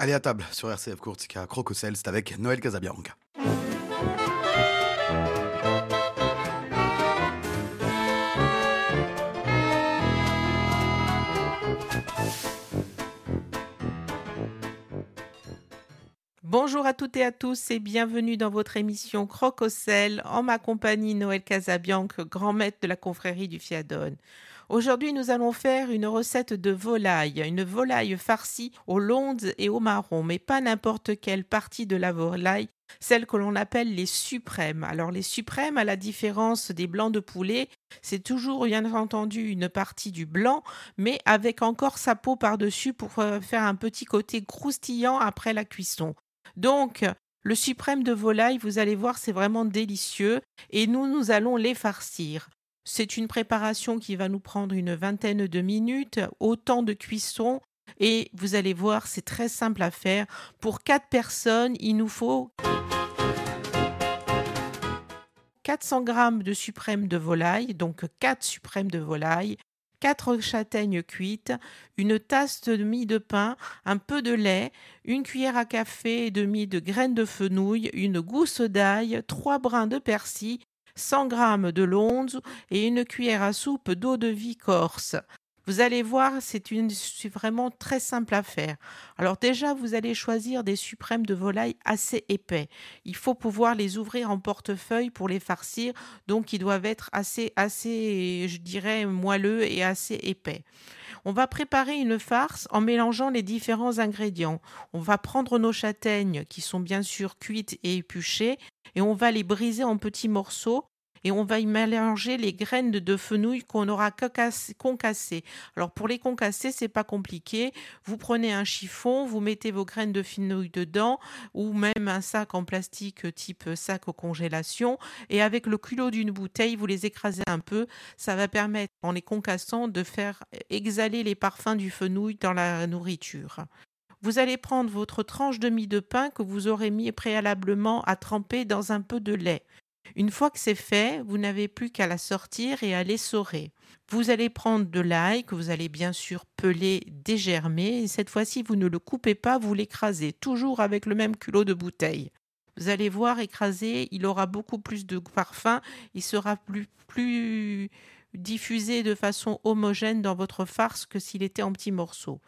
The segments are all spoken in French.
Allez à table sur RCF Courtica Crococel, c'est avec Noël Casabianca. Bonjour à toutes et à tous et bienvenue dans votre émission Crococel en ma compagnie Noël Casabianque, grand maître de la confrérie du Fiadone. Aujourd'hui, nous allons faire une recette de volaille, une volaille farcie aux londes et au marron, mais pas n'importe quelle partie de la volaille, celle que l'on appelle les suprêmes. Alors les suprêmes, à la différence des blancs de poulet, c'est toujours bien entendu une partie du blanc, mais avec encore sa peau par-dessus pour euh, faire un petit côté croustillant après la cuisson. Donc, le suprême de volaille, vous allez voir, c'est vraiment délicieux et nous, nous allons les farcir. C'est une préparation qui va nous prendre une vingtaine de minutes, autant de cuisson. Et vous allez voir, c'est très simple à faire. Pour quatre personnes, il nous faut 400 g de suprême de volaille, donc 4 suprêmes de volaille, 4 châtaignes cuites, une tasse de mie de pain, un peu de lait, une cuillère à café et demi de graines de fenouil, une gousse d'ail, 3 brins de persil, 100 g de lonze et une cuillère à soupe d'eau de vie corse. Vous allez voir, c'est vraiment très simple à faire. Alors déjà, vous allez choisir des suprêmes de volaille assez épais. Il faut pouvoir les ouvrir en portefeuille pour les farcir, donc ils doivent être assez, assez, je dirais, moelleux et assez épais. On va préparer une farce en mélangeant les différents ingrédients. On va prendre nos châtaignes qui sont bien sûr cuites et épluchées et on va les briser en petits morceaux et on va y mélanger les graines de fenouil qu'on aura concassées. Alors pour les concasser, c'est pas compliqué. Vous prenez un chiffon, vous mettez vos graines de fenouil dedans ou même un sac en plastique type sac aux congélation et avec le culot d'une bouteille, vous les écrasez un peu. Ça va permettre en les concassant de faire exhaler les parfums du fenouil dans la nourriture. Vous allez prendre votre tranche de mie de pain que vous aurez mis préalablement à tremper dans un peu de lait. Une fois que c'est fait, vous n'avez plus qu'à la sortir et à l'essorer. Vous allez prendre de l'ail que vous allez bien sûr peler, dégermer, et cette fois-ci vous ne le coupez pas, vous l'écrasez, toujours avec le même culot de bouteille. Vous allez voir écrasé, il aura beaucoup plus de parfum, il sera plus, plus diffusé de façon homogène dans votre farce que s'il était en petits morceaux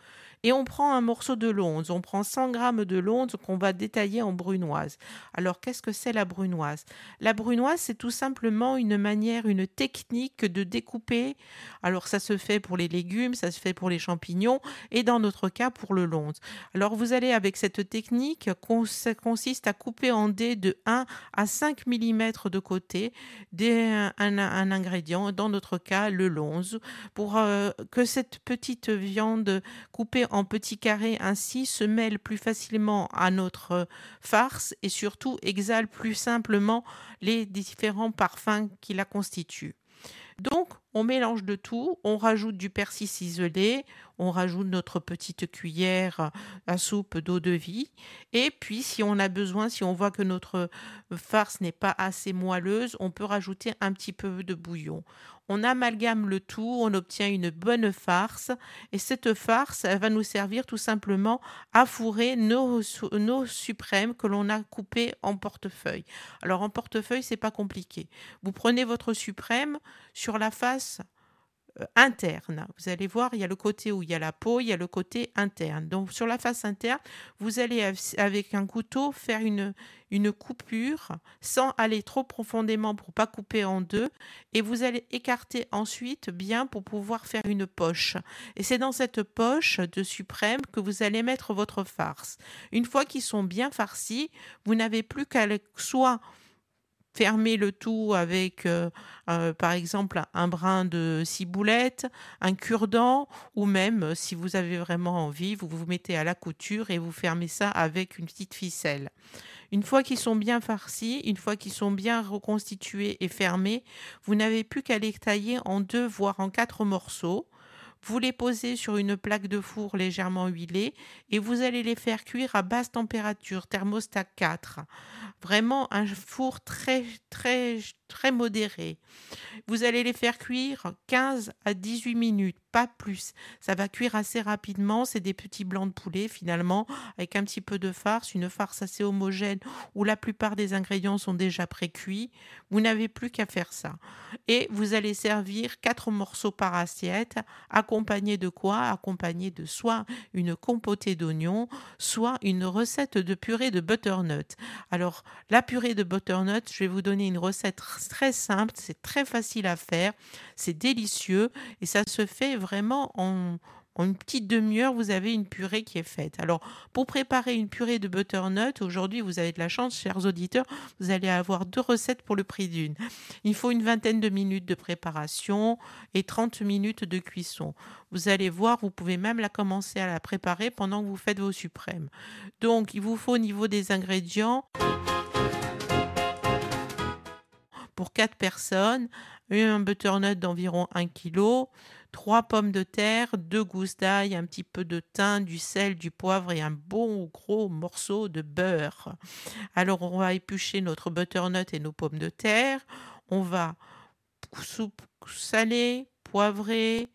et on prend un morceau de lonze. On prend 100 g de lonze qu'on va détailler en brunoise. Alors, qu'est-ce que c'est la brunoise? La brunoise, c'est tout simplement une manière, une technique de découper. Alors, ça se fait pour les légumes, ça se fait pour les champignons et dans notre cas pour le lonze. Alors, vous allez avec cette technique, ça consiste à couper en dés de 1 à 5 mm de côté des, un, ingrédient, dans notre cas le lonze, pour euh, que cette petite viande coupée en petits carrés ainsi se mêle plus facilement à notre farce et surtout exhale plus simplement les différents parfums qui la constituent. Donc, on mélange de tout, on rajoute du persil ciselé, on rajoute notre petite cuillère à soupe d'eau de vie, et puis si on a besoin, si on voit que notre farce n'est pas assez moelleuse, on peut rajouter un petit peu de bouillon. On amalgame le tout, on obtient une bonne farce, et cette farce, va nous servir tout simplement à fourrer nos, nos suprêmes que l'on a coupés en portefeuille. Alors en portefeuille, c'est pas compliqué. Vous prenez votre suprême sur la face interne. Vous allez voir, il y a le côté où il y a la peau, il y a le côté interne. Donc sur la face interne, vous allez avec un couteau faire une, une coupure sans aller trop profondément pour pas couper en deux et vous allez écarter ensuite bien pour pouvoir faire une poche. Et c'est dans cette poche de suprême que vous allez mettre votre farce. Une fois qu'ils sont bien farcis, vous n'avez plus qu'à soit fermer le tout avec, euh, euh, par exemple, un brin de ciboulette, un cure-dent, ou même, euh, si vous avez vraiment envie, vous vous mettez à la couture et vous fermez ça avec une petite ficelle. Une fois qu'ils sont bien farcis, une fois qu'ils sont bien reconstitués et fermés, vous n'avez plus qu'à les tailler en deux, voire en quatre morceaux. Vous les posez sur une plaque de four légèrement huilée et vous allez les faire cuire à basse température, thermostat 4. Vraiment un four très très très modéré. Vous allez les faire cuire 15 à 18 minutes, pas plus. Ça va cuire assez rapidement. C'est des petits blancs de poulet finalement, avec un petit peu de farce, une farce assez homogène où la plupart des ingrédients sont déjà pré-cuits. Vous n'avez plus qu'à faire ça. Et vous allez servir quatre morceaux par assiette, accompagnés de quoi? Accompagnés de soit une compotée d'oignons, soit une recette de purée de butternut. Alors, la purée de butternut, je vais vous donner une recette très simple, c'est très facile à faire, c'est délicieux et ça se fait vraiment en, une petite demi-heure, vous avez une purée qui est faite. Alors, pour préparer une purée de butternut, aujourd'hui, vous avez de la chance, chers auditeurs, vous allez avoir deux recettes pour le prix d'une. Il faut une vingtaine de minutes de préparation et 30 minutes de cuisson. Vous allez voir, vous pouvez même la commencer à la préparer pendant que vous faites vos suprêmes. Donc, il vous faut au niveau des ingrédients pour 4 personnes, un butternut d'environ 1 kg, 3 pommes de terre, 2 gousses d'ail, un petit peu de thym, du sel, du poivre et un bon gros morceau de beurre. Alors on va éplucher notre butternut et nos pommes de terre. On va saler, poivrer,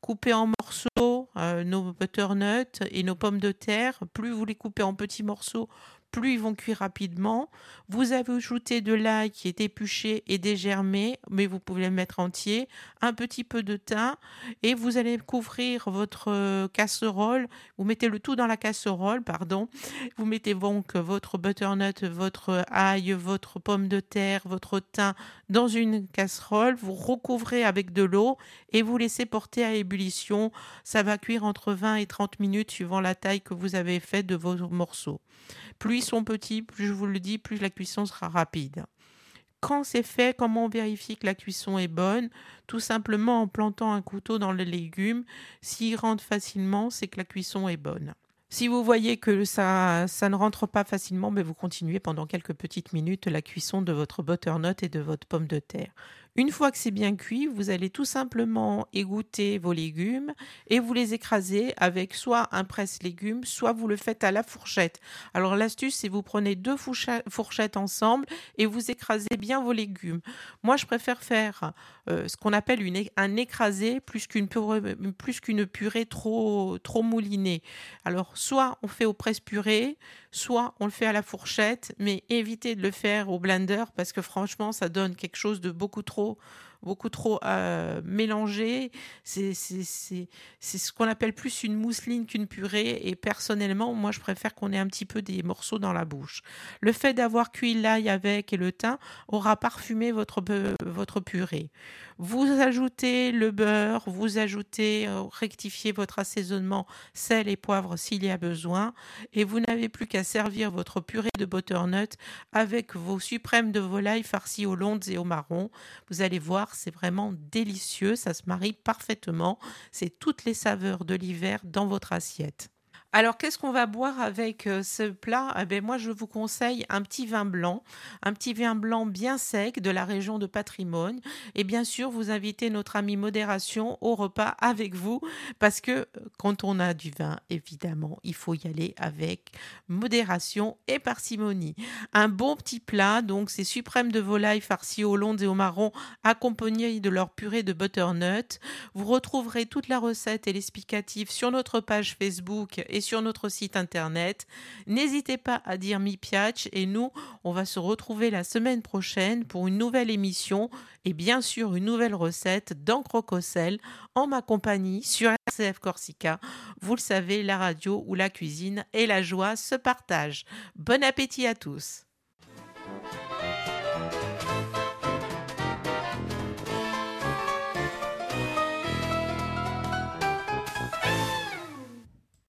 couper en morceaux euh, nos butternuts et nos pommes de terre. Plus vous les coupez en petits morceaux, plus ils vont cuire rapidement. Vous avez ajouté de l'ail qui est épluché et dégermé, mais vous pouvez le mettre entier, un petit peu de thym, et vous allez couvrir votre euh, casserole. Vous mettez le tout dans la casserole, pardon. Vous mettez donc votre butternut, votre ail, votre pomme de terre, votre thym dans une casserole. Vous recouvrez avec de l'eau et vous laissez porter à ébullition. Ça va cuire entre 20 et 30 minutes suivant la taille que vous avez faite de vos morceaux. Plus sont petits, plus je vous le dis, plus la cuisson sera rapide. Quand c'est fait, comment on vérifie que la cuisson est bonne? Tout simplement en plantant un couteau dans les légumes. S'il rentre facilement, c'est que la cuisson est bonne. Si vous voyez que ça, ça ne rentre pas facilement, mais vous continuez pendant quelques petites minutes la cuisson de votre butternut et de votre pomme de terre. Une fois que c'est bien cuit, vous allez tout simplement égoutter vos légumes et vous les écraser avec soit un presse-légumes, soit vous le faites à la fourchette. Alors l'astuce, c'est vous prenez deux fourchettes ensemble et vous écrasez bien vos légumes. Moi, je préfère faire euh, ce qu'on appelle un écrasé plus qu'une purée, plus qu'une purée trop, trop moulinée. Alors soit on fait au presse-purée, soit on le fait à la fourchette, mais évitez de le faire au blender parce que franchement, ça donne quelque chose de beaucoup trop people beaucoup trop euh, mélangé. C'est ce qu'on appelle plus une mousseline qu'une purée. Et personnellement, moi, je préfère qu'on ait un petit peu des morceaux dans la bouche. Le fait d'avoir cuit l'ail avec et le thym aura parfumé votre, votre purée. Vous ajoutez le beurre, vous ajoutez, euh, rectifiez votre assaisonnement, sel et poivre s'il y a besoin. Et vous n'avez plus qu'à servir votre purée de butternut avec vos suprêmes de volaille farcis aux londes et aux marrons. Vous allez voir, c'est vraiment délicieux, ça se marie parfaitement, c'est toutes les saveurs de l'hiver dans votre assiette. Alors, qu'est-ce qu'on va boire avec euh, ce plat? Eh ben, Moi, je vous conseille un petit vin blanc, un petit vin blanc bien sec de la région de Patrimoine. Et bien sûr, vous invitez notre ami modération au repas avec vous, parce que quand on a du vin, évidemment, il faut y aller avec modération et parcimonie. Un bon petit plat, donc c'est suprême de volaille farci aux londes et au marron, accompagné de leur purée de butternut. Vous retrouverez toute la recette et l'explicatif sur notre page Facebook sur notre site internet. N'hésitez pas à dire mi piace et nous, on va se retrouver la semaine prochaine pour une nouvelle émission et bien sûr une nouvelle recette dans Crococel en ma compagnie sur RCF Corsica. Vous le savez, la radio ou la cuisine et la joie se partagent. Bon appétit à tous.